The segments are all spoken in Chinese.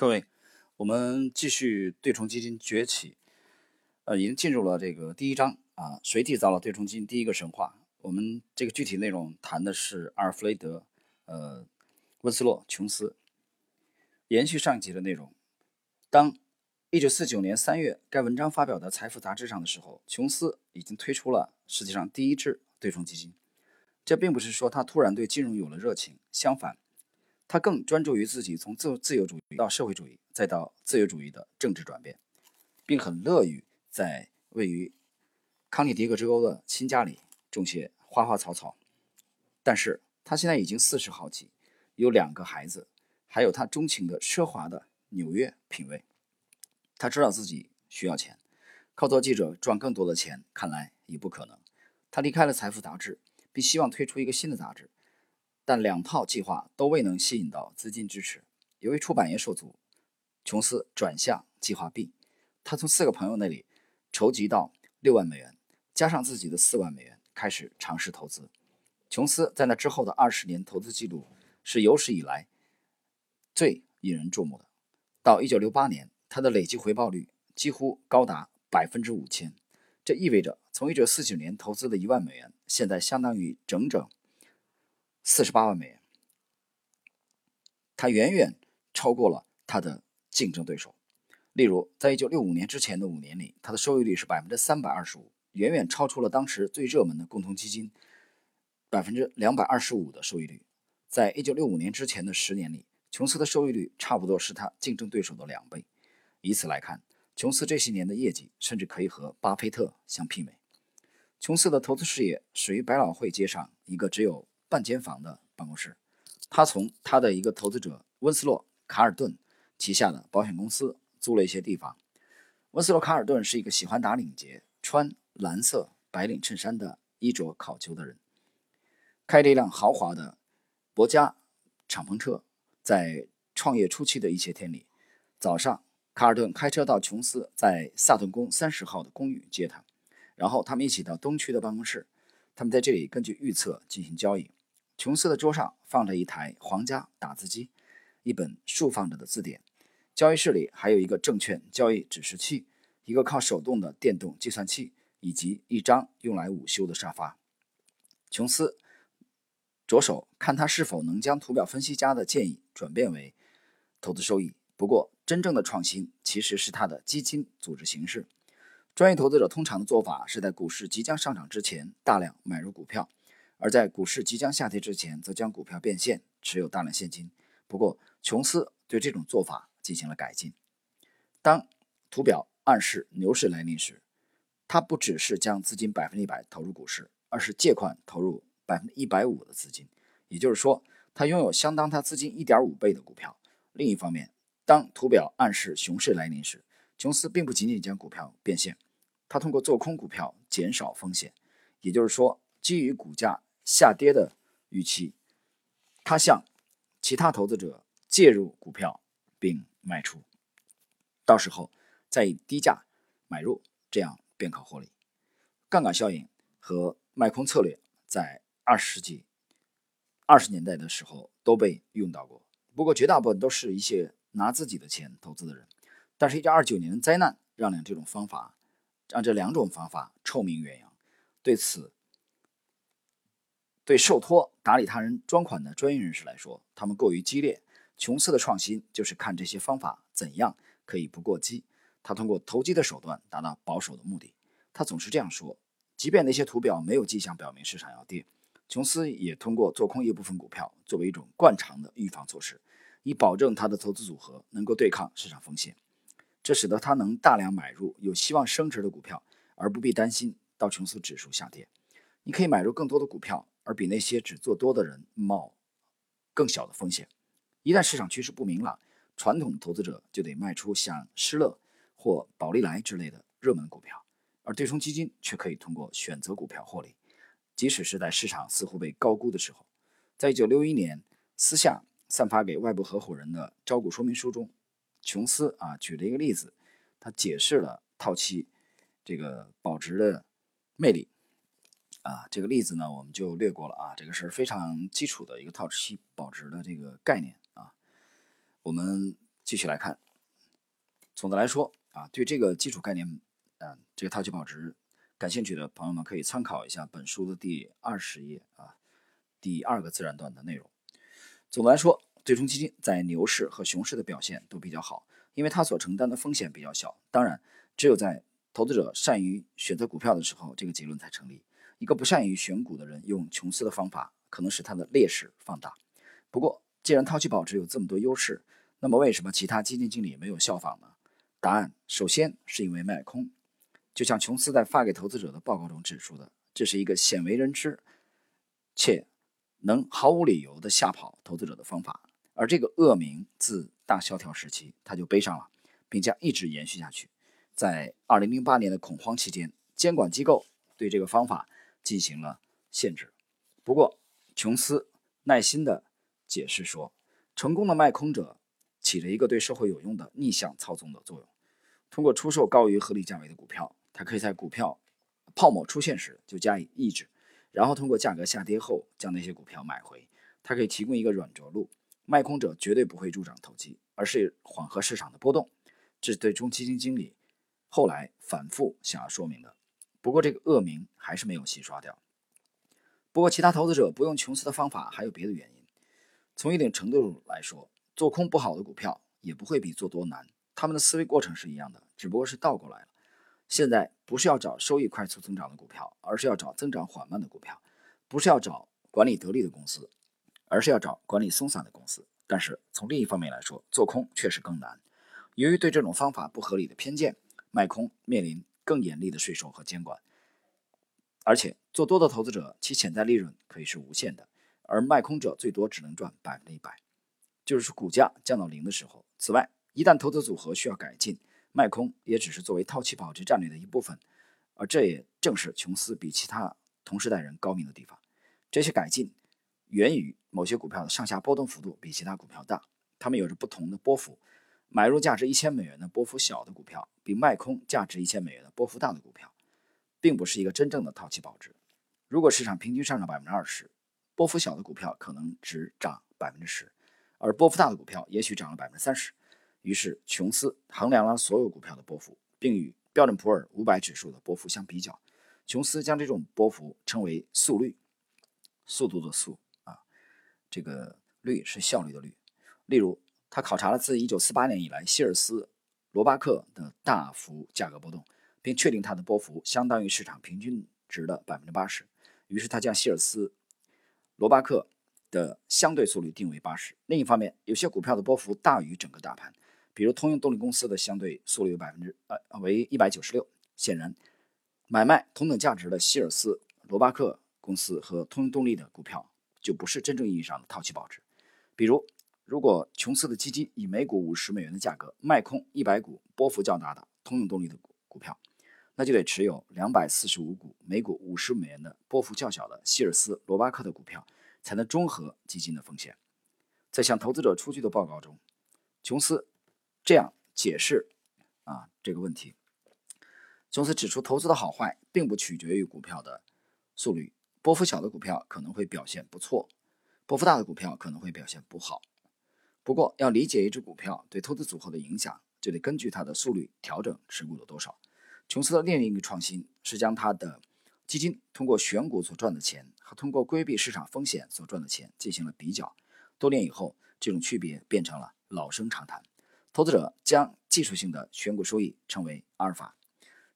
各位，我们继续对冲基金崛起，呃，已经进入了这个第一章啊。谁缔造了对冲基金第一个神话？我们这个具体内容谈的是阿尔弗雷德，呃，温斯洛·琼斯。延续上一集的内容，当1949年3月该文章发表的《财富》杂志上的时候，琼斯已经推出了世界上第一支对冲基金。这并不是说他突然对金融有了热情，相反。他更专注于自己从自自由主义到社会主义，再到自由主义的政治转变，并很乐于在位于康涅狄格州的新家里种些花花草草。但是他现在已经四十好几，有两个孩子，还有他钟情的奢华的纽约品味。他知道自己需要钱，靠做记者赚更多的钱看来已不可能。他离开了《财富》杂志，并希望推出一个新的杂志。但两套计划都未能吸引到资金支持。由于出版业受阻，琼斯转向计划 B。他从四个朋友那里筹集到六万美元，加上自己的四万美元，开始尝试投资。琼斯在那之后的二十年投资记录是有史以来最引人注目的。到一九六八年，他的累计回报率几乎高达百分之五千。这意味着，从一九四九年投资的一万美元，现在相当于整整。四十八万美元，他远远超过了他的竞争对手。例如，在一九六五年之前的五年里，他的收益率是百分之三百二十五，远远超出了当时最热门的共同基金百分之两百二十五的收益率。在一九六五年之前的十年里，琼斯的收益率差不多是他竞争对手的两倍。以此来看，琼斯这些年的业绩甚至可以和巴菲特相媲美。琼斯的投资事业始于百老汇街上一个只有。半间房的办公室，他从他的一个投资者温斯洛·卡尔顿旗下的保险公司租了一些地方。温斯洛·卡尔顿是一个喜欢打领结、穿蓝色白领衬衫的衣着考究的人，开着一辆豪华的博加敞篷车。在创业初期的一些天里，早上卡尔顿开车到琼斯在萨顿宫三十号的公寓接他，然后他们一起到东区的办公室，他们在这里根据预测进行交易。琼斯的桌上放着一台皇家打字机，一本竖放着的字典。交易室里还有一个证券交易指示器，一个靠手动的电动计算器，以及一张用来午休的沙发。琼斯着手看他是否能将图表分析家的建议转变为投资收益。不过，真正的创新其实是他的基金组织形式。专业投资者通常的做法是在股市即将上涨之前大量买入股票。而在股市即将下跌之前，则将股票变现，持有大量现金。不过，琼斯对这种做法进行了改进。当图表暗示牛市来临时，他不只是将资金百分之一百投入股市，而是借款投入百分之一百五的资金。也就是说，他拥有相当他资金一点五倍的股票。另一方面，当图表暗示熊市来临时，琼斯并不仅仅将股票变现，他通过做空股票减少风险。也就是说，基于股价。下跌的预期，他向其他投资者介入股票并卖出，到时候再以低价买入，这样便可获利。杠杆效应和卖空策略在二十世纪二十年代的时候都被用到过，不过绝大部分都是一些拿自己的钱投资的人。但是，一九二九年的灾难让两这种方法，让这两种方法臭名远扬。对此。对受托打理他人专款的专业人士来说，他们过于激烈。琼斯的创新就是看这些方法怎样可以不过激。他通过投机的手段达到保守的目的。他总是这样说：即便那些图表没有迹象表明市场要跌，琼斯也通过做空一部分股票作为一种惯常的预防措施，以保证他的投资组合能够对抗市场风险。这使得他能大量买入有希望升值的股票，而不必担心道琼斯指数下跌。你可以买入更多的股票。而比那些只做多的人冒更小的风险。一旦市场趋势不明朗，传统投资者就得卖出像施乐或宝利来之类的热门股票，而对冲基金却可以通过选择股票获利，即使是在市场似乎被高估的时候。在一九六一年私下散发给外部合伙人的招股说明书中，琼斯啊举了一个例子，他解释了套期这个保值的魅力。啊，这个例子呢，我们就略过了啊。这个是非常基础的一个套期保值的这个概念啊。我们继续来看，总的来说啊，对这个基础概念，嗯，这个套期保值感兴趣的朋友们可以参考一下本书的第二十页啊，第二个自然段的内容。总的来说，对冲基金在牛市和熊市的表现都比较好，因为它所承担的风险比较小。当然，只有在投资者善于选择股票的时候，这个结论才成立。一个不善于选股的人用琼斯的方法，可能使他的劣势放大。不过，既然套期保值有这么多优势，那么为什么其他基金经理没有效仿呢？答案首先是因为卖空。就像琼斯在发给投资者的报告中指出的，这是一个鲜为人知且能毫无理由的吓跑投资者的方法。而这个恶名自大萧条时期他就背上了，并将一直延续下去。在2008年的恐慌期间，监管机构对这个方法进行了限制。不过，琼斯耐心地解释说，成功的卖空者起了一个对社会有用的逆向操纵的作用。通过出售高于合理价位的股票，他可以在股票泡沫出现时就加以抑制，然后通过价格下跌后将那些股票买回。它可以提供一个软着陆。卖空者绝对不会助长投机，而是缓和市场的波动。这是对中基金经理后来反复想要说明的。不过这个恶名还是没有洗刷掉。不过其他投资者不用琼斯的方法还有别的原因。从一定程度来说，做空不好的股票也不会比做多难。他们的思维过程是一样的，只不过是倒过来了。现在不是要找收益快速增长的股票，而是要找增长缓慢的股票；不是要找管理得力的公司。而是要找管理松散的公司，但是从另一方面来说，做空确实更难。由于对这种方法不合理的偏见，卖空面临更严厉的税收和监管。而且做多的投资者其潜在利润可以是无限的，而卖空者最多只能赚百分之一百，就是股价降到零的时候。此外，一旦投资组合需要改进，卖空也只是作为套期保值战略的一部分。而这也正是琼斯比其他同时代人高明的地方。这些改进。源于某些股票的上下波动幅度比其他股票大，它们有着不同的波幅。买入价值一千美元的波幅小的股票，比卖空价值一千美元的波幅大的股票，并不是一个真正的套期保值。如果市场平均上涨百分之二十，波幅小的股票可能只涨百分之十，而波幅大的股票也许涨了百分之三十。于是，琼斯衡量了所有股票的波幅，并与标准普尔五百指数的波幅相比较。琼斯将这种波幅称为速率，速度的速啊。这个率是效率的率。例如，他考察了自1948年以来希尔斯、罗巴克的大幅价格波动，并确定它的波幅相当于市场平均值的百分之八十。于是他将希尔斯、罗巴克的相对速率定为八十。另一方面，有些股票的波幅大于整个大盘，比如通用动力公司的相对速率有百分之呃为一百九十六。显然，买卖同等价值的希尔斯、罗巴克公司和通用动力的股票。就不是真正意义上的套期保值。比如，如果琼斯的基金以每股五十美元的价格卖空一百股波幅较大的通用动力的股股票，那就得持有两百四十五股每股五十美元的波幅较小的希尔斯、罗巴克的股票，才能中和基金的风险。在向投资者出具的报告中，琼斯这样解释啊这个问题。琼斯指出，投资的好坏并不取决于股票的速率。波幅小的股票可能会表现不错，波幅大的股票可能会表现不好。不过，要理解一只股票对投资组合的影响，就得根据它的速率调整持股的多少。琼斯的另一个创新是将他的基金通过选股所赚的钱和通过规避市场风险所赚的钱进行了比较。多年以后，这种区别变成了老生常谈。投资者将技术性的选股收益称为阿尔法，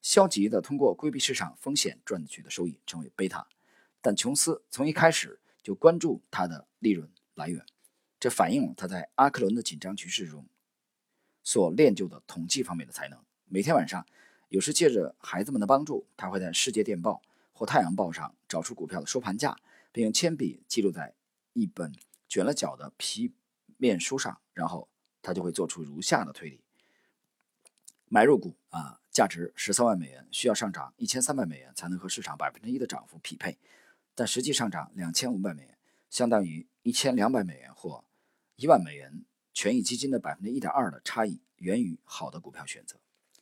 消极的通过规避市场风险赚取的收益称为贝塔。但琼斯从一开始就关注他的利润来源，这反映了他在阿克伦的紧张局势中所练就的统计方面的才能。每天晚上，有时借着孩子们的帮助，他会在《世界电报》或《太阳报》上找出股票的收盘价，并用铅笔记录在一本卷了角的皮面书上，然后他就会做出如下的推理：买入股啊，价值十三万美元，需要上涨一千三百美元才能和市场百分之一的涨幅匹配。但实际上涨两千五百美元，相当于一千两百美元或一万美元权益基金的百分之一点二的差异，源于好的股票选择。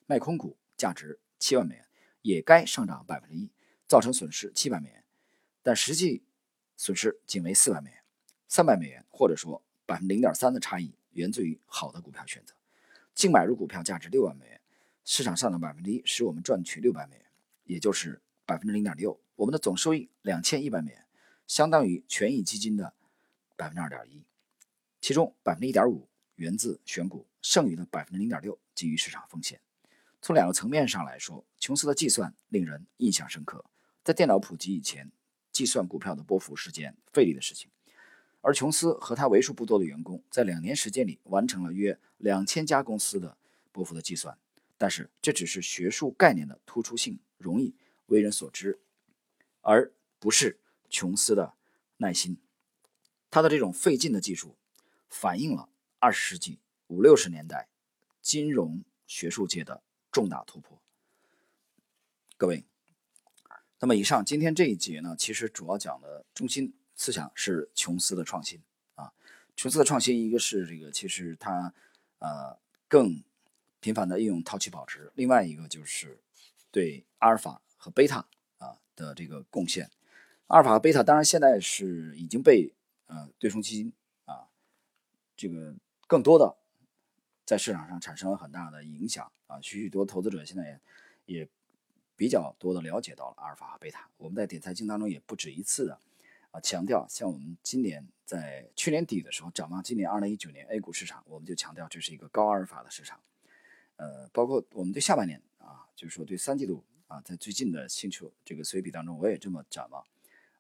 卖空股价值七万美元，也该上涨百分之一，造成损失七百美元，但实际损失仅为四万美元。三百美元或者说百分之零点三的差异，源自于好的股票选择。净买入股票价值六万美元，市场上涨百分之一，使我们赚取六百美元，也就是百分之零点六。我们的总收益两千一百美元，相当于权益基金的百分之二点一，其中百分之一点五源自选股，剩余的百分之零点六基于市场风险。从两个层面上来说，琼斯的计算令人印象深刻。在电脑普及以前，计算股票的波幅是件费力的事情，而琼斯和他为数不多的员工在两年时间里完成了约两千家公司的波幅的计算。但是这只是学术概念的突出性容易为人所知。而不是琼斯的耐心，他的这种费劲的技术，反映了二十世纪五六十年代金融学术界的重大突破。各位，那么以上今天这一节呢，其实主要讲的中心思想是琼斯的创新啊。琼斯的创新，一个是这个，其实他呃更频繁的应用套期保值，另外一个就是对阿尔法和贝塔啊。的这个贡献，阿尔法和贝塔当然现在是已经被呃对冲基金这个更多的在市场上产生了很大的影响啊，许许多投资者现在也也比较多的了解到了阿尔法和贝塔。我们在点财经当中也不止一次的啊强调，像我们今年在去年底的时候展望今年二零一九年 A 股市场，我们就强调这是一个高阿尔法的市场，呃，包括我们对下半年啊，就是说对三季度。啊，在最近的星球这个随笔当中，我也这么展望。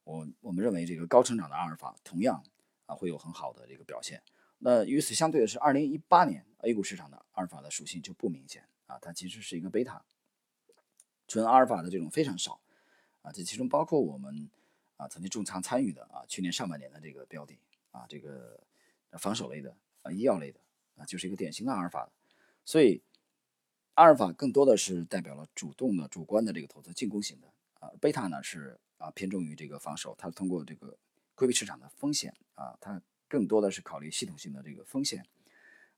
我我们认为这个高成长的阿尔法同样啊会有很好的这个表现。那与此相对的是，二零一八年 A 股市场的阿尔法的属性就不明显啊，它其实是一个贝塔，纯阿尔法的这种非常少啊。这其中包括我们啊曾经重仓参与的啊去年上半年的这个标的啊，这个防守类的啊医药类的啊，就是一个典型的阿尔法，所以。阿尔法更多的是代表了主动的、主观的这个投资进攻型的啊，贝塔呢是啊偏重于这个防守，它通过这个规避市场的风险啊，它更多的是考虑系统性的这个风险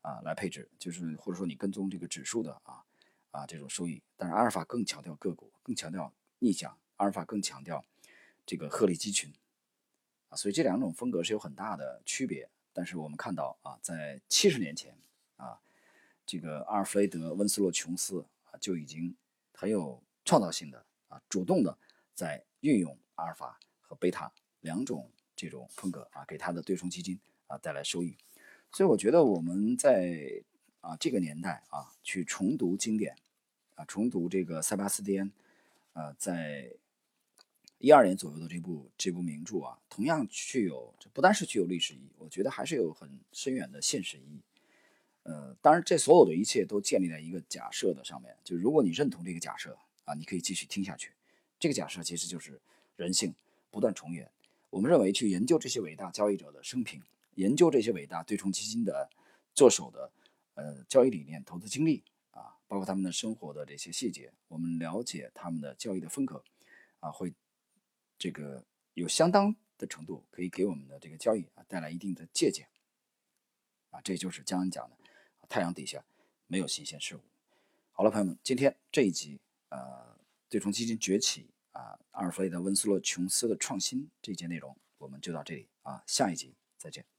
啊来配置，就是或者说你跟踪这个指数的啊啊这种收益。但是阿尔法更强调个股，更强调逆向，阿尔法更强调这个鹤立鸡群啊，所以这两种风格是有很大的区别。但是我们看到啊，在七十年前啊。这个阿尔弗雷德·温斯洛·琼斯啊，就已经很有创造性的啊，主动的在运用阿尔法和贝塔两种这种风格啊，给他的对冲基金啊带来收益。所以我觉得我们在啊这个年代啊，去重读经典啊，重读这个塞巴斯蒂安啊，在一二年左右的这部这部名著啊，同样具有这不单是具有历史意义，我觉得还是有很深远的现实意义。呃，当然，这所有的一切都建立在一个假设的上面，就是如果你认同这个假设啊，你可以继续听下去。这个假设其实就是人性不断重演。我们认为去研究这些伟大交易者的生平，研究这些伟大对冲基金的做手的呃交易理念、投资经历啊，包括他们的生活的这些细节，我们了解他们的交易的风格啊，会这个有相当的程度可以给我们的这个交易啊带来一定的借鉴啊，这就是江恩讲的。太阳底下没有新鲜事物。好了，朋友们，今天这一集呃，对冲基金崛起啊，阿尔弗雷德·温斯洛·琼斯的创新这一节内容，我们就到这里啊，下一集再见。